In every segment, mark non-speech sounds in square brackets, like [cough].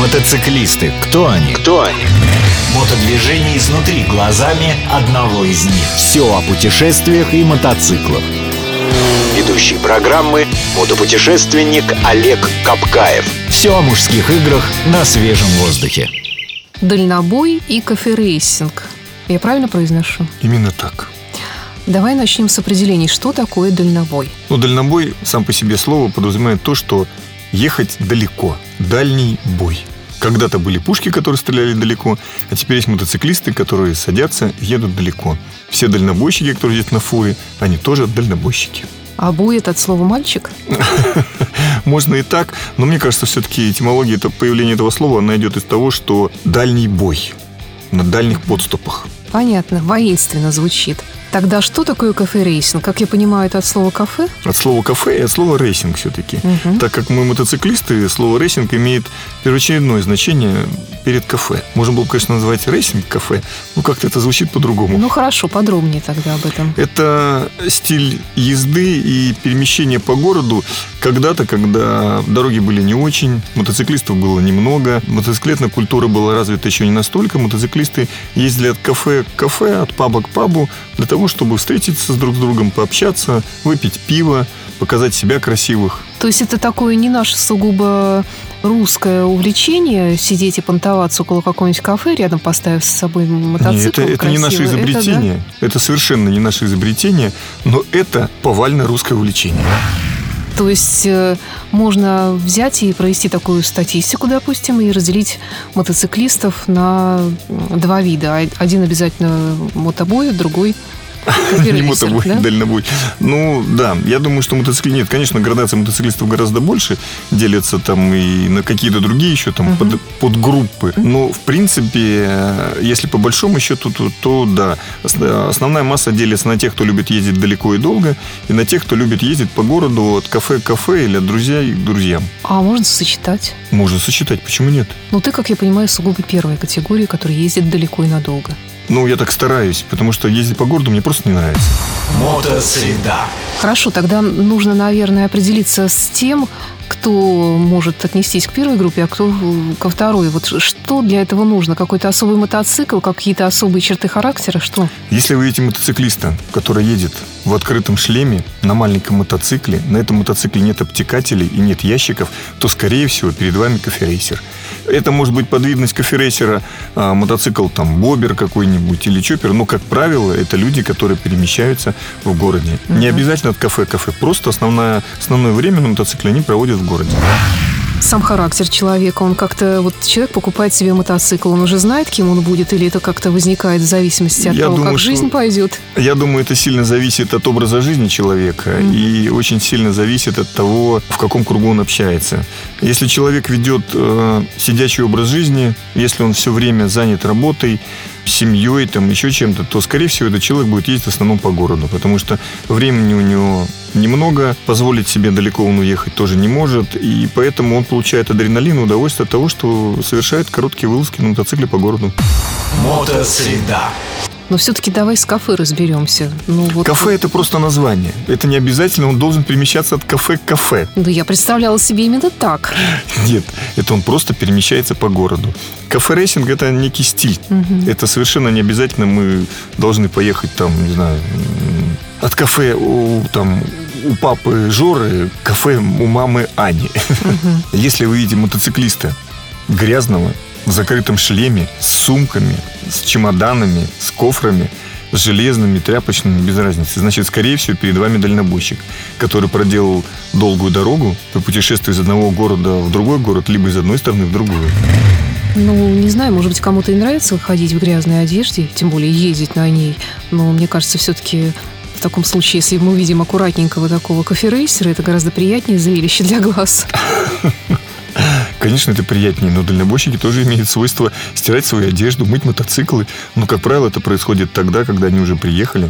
Мотоциклисты. Кто они? Кто они? Мотодвижение изнутри глазами одного из них. Все о путешествиях и мотоциклах. Ведущий программы мотопутешественник Олег Капкаев. Все о мужских играх на свежем воздухе. Дальнобой и cafe racing. Я правильно произношу? Именно так. Давай начнем с определений, что такое дальнобой. Ну, дальнобой сам по себе слово подразумевает то, что ехать далеко. Дальний бой. Когда-то были пушки, которые стреляли далеко, а теперь есть мотоциклисты, которые садятся и едут далеко. Все дальнобойщики, которые едут на фуре, они тоже дальнобойщики. А бой это от слова мальчик? [laughs] Можно и так, но мне кажется, все-таки этимология это появления этого слова, она идет из того, что дальний бой на дальних подступах. Понятно, воинственно звучит. Тогда что такое кафе-рейсинг? Как я понимаю, это от слова кафе? От слова кафе и от слова racing все-таки. Мгм. Так как мы мотоциклисты, слово racing имеет первоочередное значение перед кафе. Можно было бы, конечно, назвать racing cafe, но как-то это звучит по-другому. Ну хорошо, подробнее тогда об этом. Это стиль езды и перемещения по городу когда-то, когда дороги были не очень, мотоциклистов было немного, мотоциклетная культура была развита еще не настолько, мотоциклисты ездили от кафе к кафе, от паба к пабу для того, чтобы встретиться с друг с другом, пообщаться, выпить пиво, показать себя красивых. То есть это такое не наше сугубо русское увлечение, сидеть и понтоваться около какого-нибудь кафе, рядом поставив с собой мотоцикл Нет, это, это не наше красивый. Это, да? изобретение. Это, совершенно не наше изобретение, но это повальное русское увлечение. То есть э, можно взять и провести такую статистику, допустим, и разделить мотоциклистов на два вида. Один обязательно мотобой, другой Не кафе-рейсер, мотобой, да? дальнобой. Ну, да, я думаю, что мотоциклы... Нет, конечно, градация мотоциклистов гораздо больше. Делятся там и на какие-то другие еще там под- подгруппы. Но, в принципе, э, если по большому счету, то, то да. Ос- Основная масса делится на тех, кто любит ездить далеко и долго, и на тех, кто любит ездить по городу от кафе к кафе или от друзей к друзьям. А можно сочетать? Можно сочетать, почему нет? Ну, ты, как я понимаю, сугубо первая категория, которая ездит далеко и надолго. Ну, я так стараюсь, потому что ездить по городу мне просто не нравится. Мотосреда. Хорошо, тогда нужно, наверное, определиться с тем, кто может отнестись к первой группе, а кто ко второй. Вот что для этого нужно? Какой-то особый мотоцикл, какие-то особые черты характера? Что? Если вы видите мотоциклиста, который едет в открытом шлеме на маленьком мотоцикле, на этом мотоцикле нет обтекателей и нет ящиков, то, скорее всего, перед вами коферейсер. Это может быть подвидность коферейсера, а, мотоцикл там бобер какой-нибудь или чоппер, но, как правило, это люди, которые перемещаются в городе. Не обязательно от кафе кафе, просто основное, основное время на мотоцикле они проводят в городе. Сам характер человека, он как-то... Вот человек покупает себе мотоцикл, он уже знает, кем он будет, или это как-то возникает в зависимости от Я того, думаю, как что- жизнь пойдет? Я думаю, это сильно зависит от образа жизни человека и очень сильно зависит от того, в каком кругу он общается. Если человек ведет э, сидячий образ жизни, если он все время занят работой, семьей, там еще чем-то, то, скорее всего, этот человек будет ездить в основном по городу, потому что времени у него немного, позволить себе далеко он уехать тоже не может, и поэтому он получает адреналин и удовольствие от того, что совершает короткие вылазки на мотоцикле по городу. Мотосреда. Но все-таки давай с кафе разберемся. Ну, вот, Кафе это просто название. Это не обязательно, он должен перемещаться от кафе к кафе. Да я представляла себе именно так. Нет, это он просто перемещается по городу. Cafe racing это некий стиль. Это совершенно не обязательно мы должны поехать там, не знаю, от кафе у, там, у папы Жоры кафе у мамы Ани. [laughs] Если вы видите мотоциклиста грязного, в закрытом шлеме, с сумками, с чемоданами, с кофрами, с железными, тряпочными, без разницы. Значит, скорее всего, перед вами дальнобойщик, который проделал долгую дорогу по путешествию из одного города в другой город, либо из одной страны в другую. Ну, не знаю, может быть, кому-то и нравится ходить в грязной одежде, тем более ездить на ней. Но мне кажется, все-таки в таком случае, если мы увидим аккуратненького такого кофе-рейсера, это гораздо приятнее зрелище для глаз. [laughs] Конечно, это приятнее, но дальнобойщики тоже имеют свойство стирать свою одежду, мыть мотоциклы. Но, как правило, это происходит тогда, когда они уже приехали.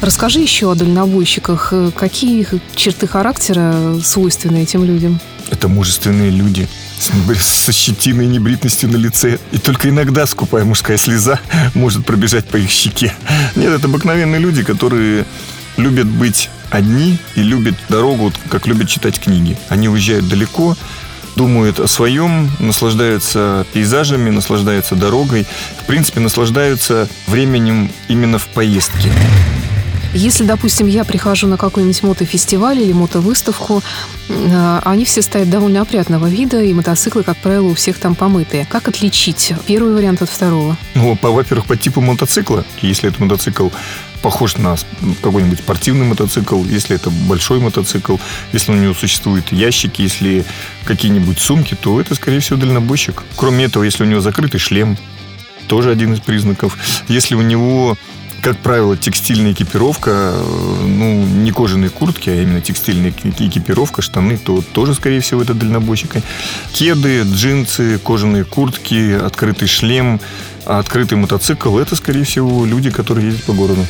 Расскажи еще о дальнобойщиках. Какие их черты характера свойственны этим людям? Это мужественные люди с, со щетиной и небритностью на лице. И только иногда скупая мужская слеза [laughs] может пробежать по их щеке. Нет, это обыкновенные люди, которые любят быть одни и любят дорогу, как любят читать книги. Они уезжают далеко, думают о своем, наслаждаются пейзажами, наслаждаются дорогой, в принципе, наслаждаются временем именно в поездке. Если, допустим, я прихожу на какой-нибудь мотофестиваль или мотовыставку, э, они все стоят довольно опрятного вида, и мотоциклы, как правило, у всех там помытые. Как отличить первый вариант от второго? Ну, по, во-первых, по типу мотоцикла. Если это мотоцикл похож на какой-нибудь спортивный мотоцикл, если это большой мотоцикл, если у него существуют ящики, если какие-нибудь сумки, то это, скорее всего, дальнобойщик. Кроме этого, если у него закрытый шлем, тоже один из признаков. Если у него как правило, текстильная экипировка, ну, не кожаные куртки, а именно текстильная экипировка, штаны, то тоже, скорее всего, это дальнобойщик. Кеды, джинсы, кожаные куртки, открытый шлем, а открытый мотоцикл – это, скорее всего, люди, которые ездят по городу.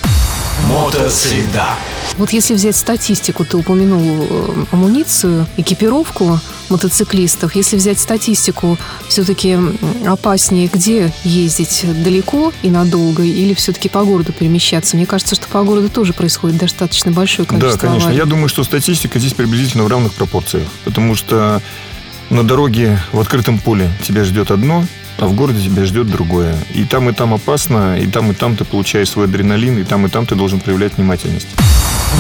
Мотосреда. Вот если взять статистику, ты упомянул э, амуницию, экипировку мотоциклистов. Если взять статистику, все-таки опаснее где ездить далеко и надолго или все-таки по городу перемещаться? Мне кажется, что по городу тоже происходит достаточно большое количество Да, конечно. аварий. Я думаю, что статистика здесь приблизительно в равных пропорциях. Потому что на дороге в открытом поле тебя ждет одно, а в городе тебя ждет другое. И там, и там опасно, и там, и там ты получаешь свой адреналин, и там, и там ты должен проявлять внимательность.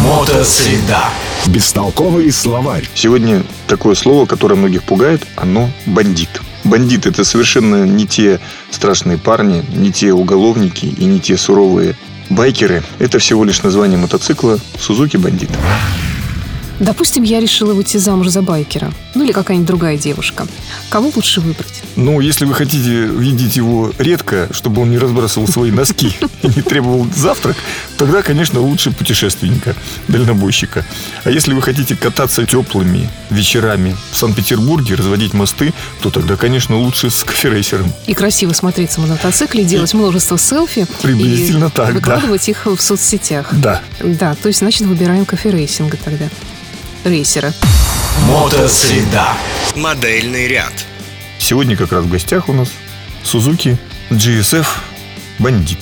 Мотосреда. Бестолковый словарь. Сегодня такое слово, которое многих пугает, оно бандит. Бандит – это совершенно не те страшные парни, не те уголовники и не те суровые байкеры. Это всего лишь название мотоцикла «Сузуки Бандит». Допустим, я решила выйти замуж за байкера. Ну или какая-нибудь другая девушка. Кого лучше выбрать? Ну, если вы хотите видеть его редко, чтобы он не разбрасывал свои носки [laughs] и не требовал завтрак, тогда, конечно, лучше путешественника, дальнобойщика. А если вы хотите кататься теплыми вечерами в Санкт-Петербурге, разводить мосты, то тогда, конечно, лучше с коферейсером. И красиво смотреться на мотоцикле, делать множество селфи. Приблизительно и так, да. выкладывать их в соцсетях. Да. Да, то есть, значит, выбираем коферейсинга тогда. Рейсера. Мотосреда. Модельный ряд. Сегодня как раз в гостях у нас Suzuki GSF Бандит,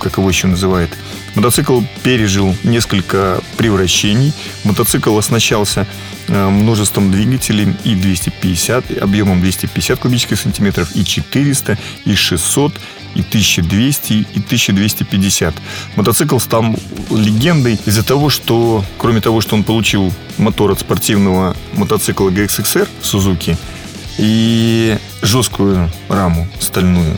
как его еще называют. Мотоцикл пережил несколько превращений. Мотоцикл оснащался э, множеством двигателей и 250, объемом 250 кубических сантиметров, и 400, и 600, и 1200, и 1250. Мотоцикл стал легендой из-за того, что, кроме того, что он получил мотор от спортивного мотоцикла GXXR Suzuki и жесткую раму стальную,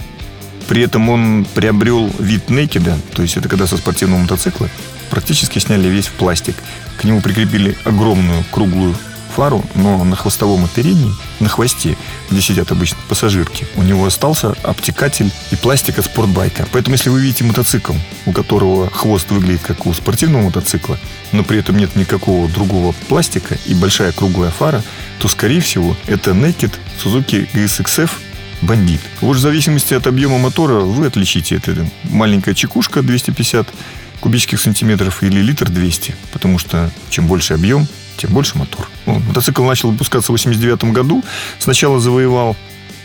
при этом он приобрел вид некеда, то есть это когда со спортивного мотоцикла практически сняли весь в пластик. К нему прикрепили огромную круглую фару, но на хвостовом оперении, на хвосте, где сидят обычно пассажирки, у него остался обтекатель и пластик от спортбайка. Поэтому, если вы видите мотоцикл, у которого хвост выглядит как у спортивного мотоцикла, но при этом нет никакого другого пластика и большая круглая фара, то, скорее всего, это Naked Suzuki GSXF бандит. Вот в зависимости от объема мотора вы отличите. Это маленькая чекушка 250 кубических сантиметров или литр 200. Потому что чем больше объем, тем больше мотор. Ну, мотоцикл начал выпускаться в 89 году. Сначала завоевал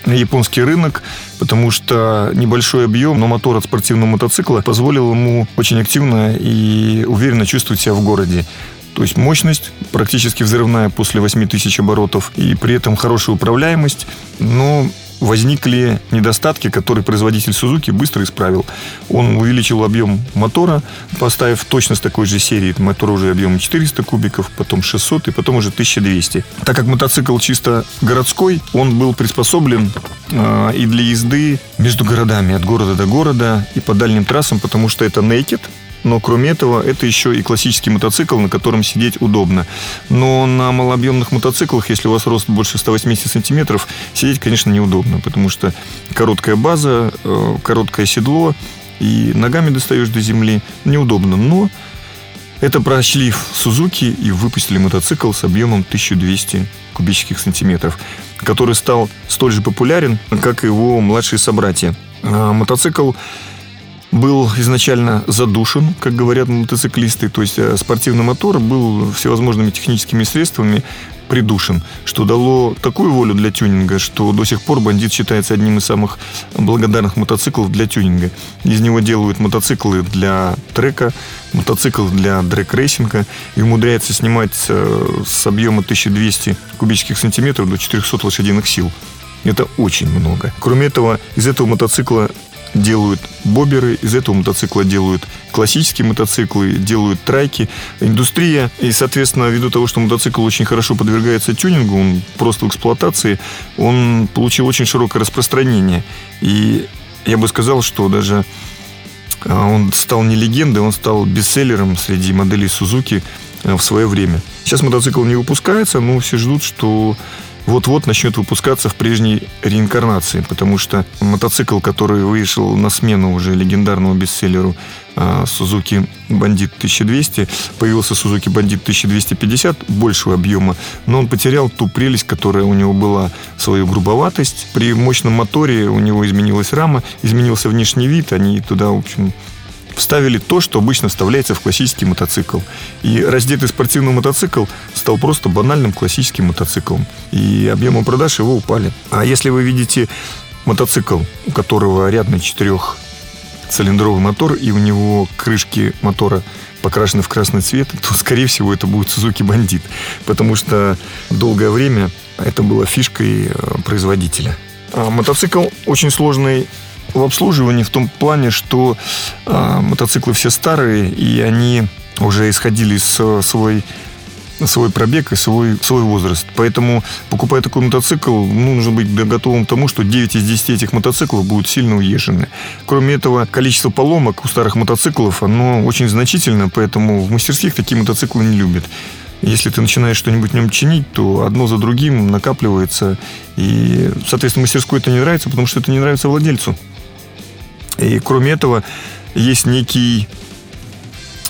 японский рынок, потому что небольшой объем, но мотор от спортивного мотоцикла позволил ему очень активно и уверенно чувствовать себя в городе. То есть мощность практически взрывная после 8000 оборотов и при этом хорошая управляемость, но возникли недостатки, которые производитель Сузуки быстро исправил. Он увеличил объем мотора, поставив точно с такой же серии мотор уже объемом 400 кубиков, потом 600 и потом уже 1200. Так как мотоцикл чисто городской, он был приспособлен э, и для езды между городами, от города до города и по дальним трассам, потому что это naked, но кроме этого, это еще и классический мотоцикл, на котором сидеть удобно. Но на малообъемных мотоциклах, если у вас рост больше 180 сантиметров, сидеть, конечно, неудобно, потому что короткая база, э, короткое седло, и ногами достаешь до земли. Неудобно, но это прошли в Сузуки и выпустили мотоцикл с объемом 1200 кубических сантиметров, который стал столь же популярен, как и его младшие собратья. А мотоцикл был изначально задушен, как говорят мотоциклисты, то есть э, спортивный мотор был всевозможными техническими средствами придушен, что дало такую волю для тюнинга, что до сих пор бандит считается одним из самых благодарных мотоциклов для тюнинга. Из него делают мотоциклы для трека, мотоцикл для дрек-рейсинга и умудряется снимать э, с объема 1200 кубических сантиметров до 400 лошадиных сил. Это очень много. Кроме этого, из этого мотоцикла делают боберы, из этого мотоцикла делают классические мотоциклы, делают трайки. Индустрия, и, соответственно, ввиду того, что мотоцикл очень хорошо подвергается тюнингу, он просто в эксплуатации, он получил очень широкое распространение. И я бы сказал, что даже а, он стал не легендой, он стал бестселлером среди моделей Сузуки в свое время. Сейчас мотоцикл не выпускается, но все ждут, что вот-вот начнет выпускаться в прежней реинкарнации, потому что мотоцикл, который вышел на смену уже легендарному бестселлеру а, Suzuki Bandit 1200, появился Suzuki Bandit 1250 большего объема, но он потерял ту прелесть, которая у него была, свою грубоватость. При мощном моторе у него изменилась рама, изменился внешний вид, они туда, в общем, вставили то, что обычно вставляется в классический мотоцикл. И раздетый спортивный мотоцикл стал просто банальным классическим мотоциклом. И объемы продаж его упали. А если вы видите мотоцикл, у которого рядный четырехцилиндровый мотор, и у него крышки мотора покрашены в красный цвет, то, скорее всего, это будет Suzuki Bandit. Потому что долгое время это было фишкой э, производителя. А мотоцикл очень сложный в обслуживании в том плане, что э, мотоциклы все старые, и они уже исходили с свой свой пробег и свой, свой возраст. Поэтому, покупая такой мотоцикл, ну, нужно быть готовым к тому, что 9 из 10 этих мотоциклов будут сильно уезжены. Кроме этого, количество поломок у старых мотоциклов, оно очень значительно, поэтому в мастерских такие мотоциклы не любят. Если ты начинаешь что-нибудь в нем чинить, то одно за другим накапливается. И, соответственно, мастерской это не нравится, потому что это не нравится владельцу. И кроме этого, есть некий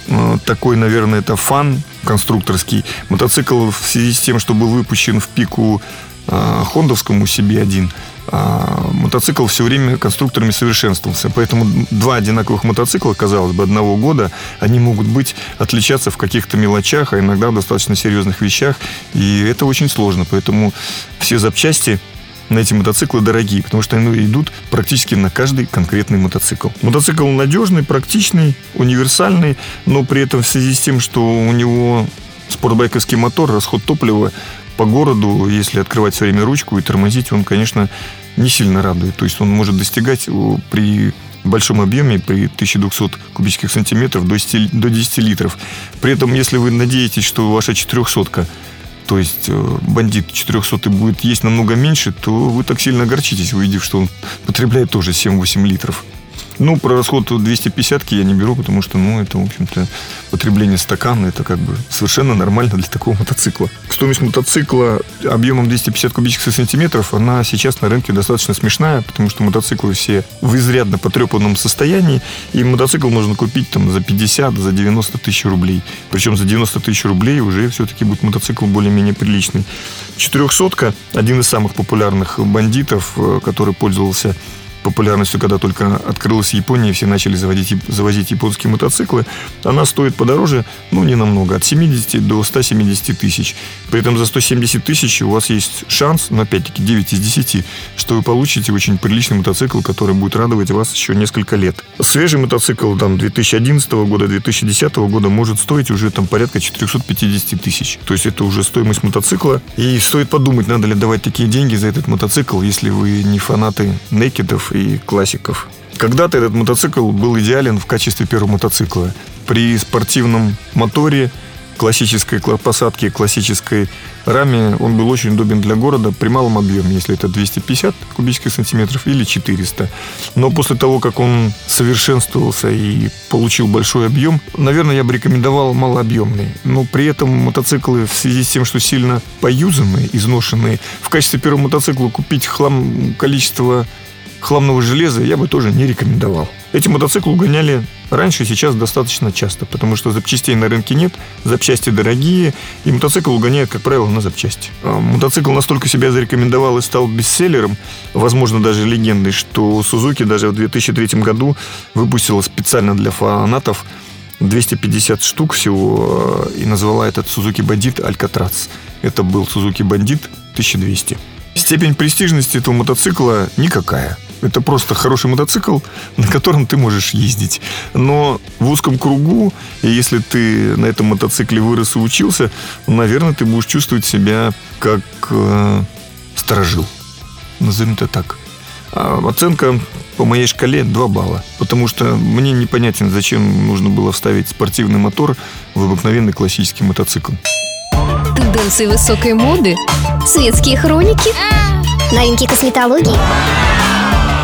э, такой, наверное, это фан конструкторский. Мотоцикл в связи с тем, что был выпущен в пику э, хондовскому CB1, э, мотоцикл все время конструкторами совершенствовался. Поэтому два одинаковых мотоцикла, казалось бы, одного года, они могут быть отличаться в каких-то мелочах, а иногда в достаточно серьезных вещах. И это очень сложно. Поэтому все запчасти на эти мотоциклы дорогие, потому что они идут практически на каждый конкретный мотоцикл. Мотоцикл надежный, практичный, универсальный, но при этом в связи с тем, что у него спортбайковский мотор, расход топлива по городу, если открывать все время ручку и тормозить, он, конечно, не сильно радует. То есть он может достигать при большом объеме, при 1200 кубических сантиметров до 10, до 10 литров. При этом, если вы надеетесь, что ваша 400 то есть э, бандит 400 будет есть намного меньше, то вы так сильно огорчитесь, увидев, что он потребляет тоже 7-8 литров. Ну, про расход 250 я не беру, потому что, ну, это, в общем-то, потребление стакана, это как бы совершенно нормально для такого мотоцикла. Стоимость мотоцикла объемом 250 кубических сантиметров, она сейчас на рынке достаточно смешная, потому что мотоциклы все в изрядно потрепанном состоянии, и мотоцикл можно купить там за 50, за 90 тысяч рублей. Причем за 90 тысяч рублей уже все-таки будет мотоцикл более-менее приличный. 400 один из самых популярных бандитов, э, который пользовался популярностью, когда только открылась Япония, все начали заводить, завозить японские мотоциклы, она стоит подороже, ну, не намного, от 70 до 170 тысяч. При этом за 170 тысяч у вас есть шанс, но опять-таки 9 из 10, что вы получите очень приличный мотоцикл, который будет радовать вас еще несколько лет. Свежий мотоцикл там 2011 года, 2010 года может стоить уже там порядка 450 тысяч. То есть это уже стоимость мотоцикла. И стоит подумать, надо ли давать такие деньги за этот мотоцикл, если вы не фанаты некидов и классиков. Когда-то этот мотоцикл был идеален в качестве первого мотоцикла. При спортивном моторе, классической посадке, классической раме он был очень удобен для города при малом объеме, если это 250 кубических сантиметров или 400. Но после того, как он совершенствовался и получил большой объем, наверное, я бы рекомендовал малообъемный. Но при этом мотоциклы в связи с тем, что сильно поюзанные, изношенные, в качестве первого мотоцикла купить хлам количество хламного железа я бы тоже не рекомендовал. эти мотоциклы угоняли раньше, сейчас достаточно часто, потому что запчастей на рынке нет, запчасти дорогие, и мотоцикл угоняют, как правило, на запчасти. А мотоцикл настолько себя зарекомендовал и стал бестселлером, возможно, даже легендой, что Сузуки даже в 2003 году выпустила специально для фанатов 250 штук всего э, и назвала этот Сузуки Бандит Алькатрас. Это был Сузуки Бандит 1200. Степень престижности этого мотоцикла никакая. Это просто хороший мотоцикл, на котором ты можешь ездить. Но в узком кругу, и если ты на этом мотоцикле вырос и учился, наверное, ты будешь чувствовать себя как э, сторожил. Назовем это так. А оценка по моей шкале 2 балла. Потому что мне непонятен, зачем нужно было вставить спортивный мотор в обыкновенный классический мотоцикл. Тенденции высокой моды, светские хроники, Новинки косметологии.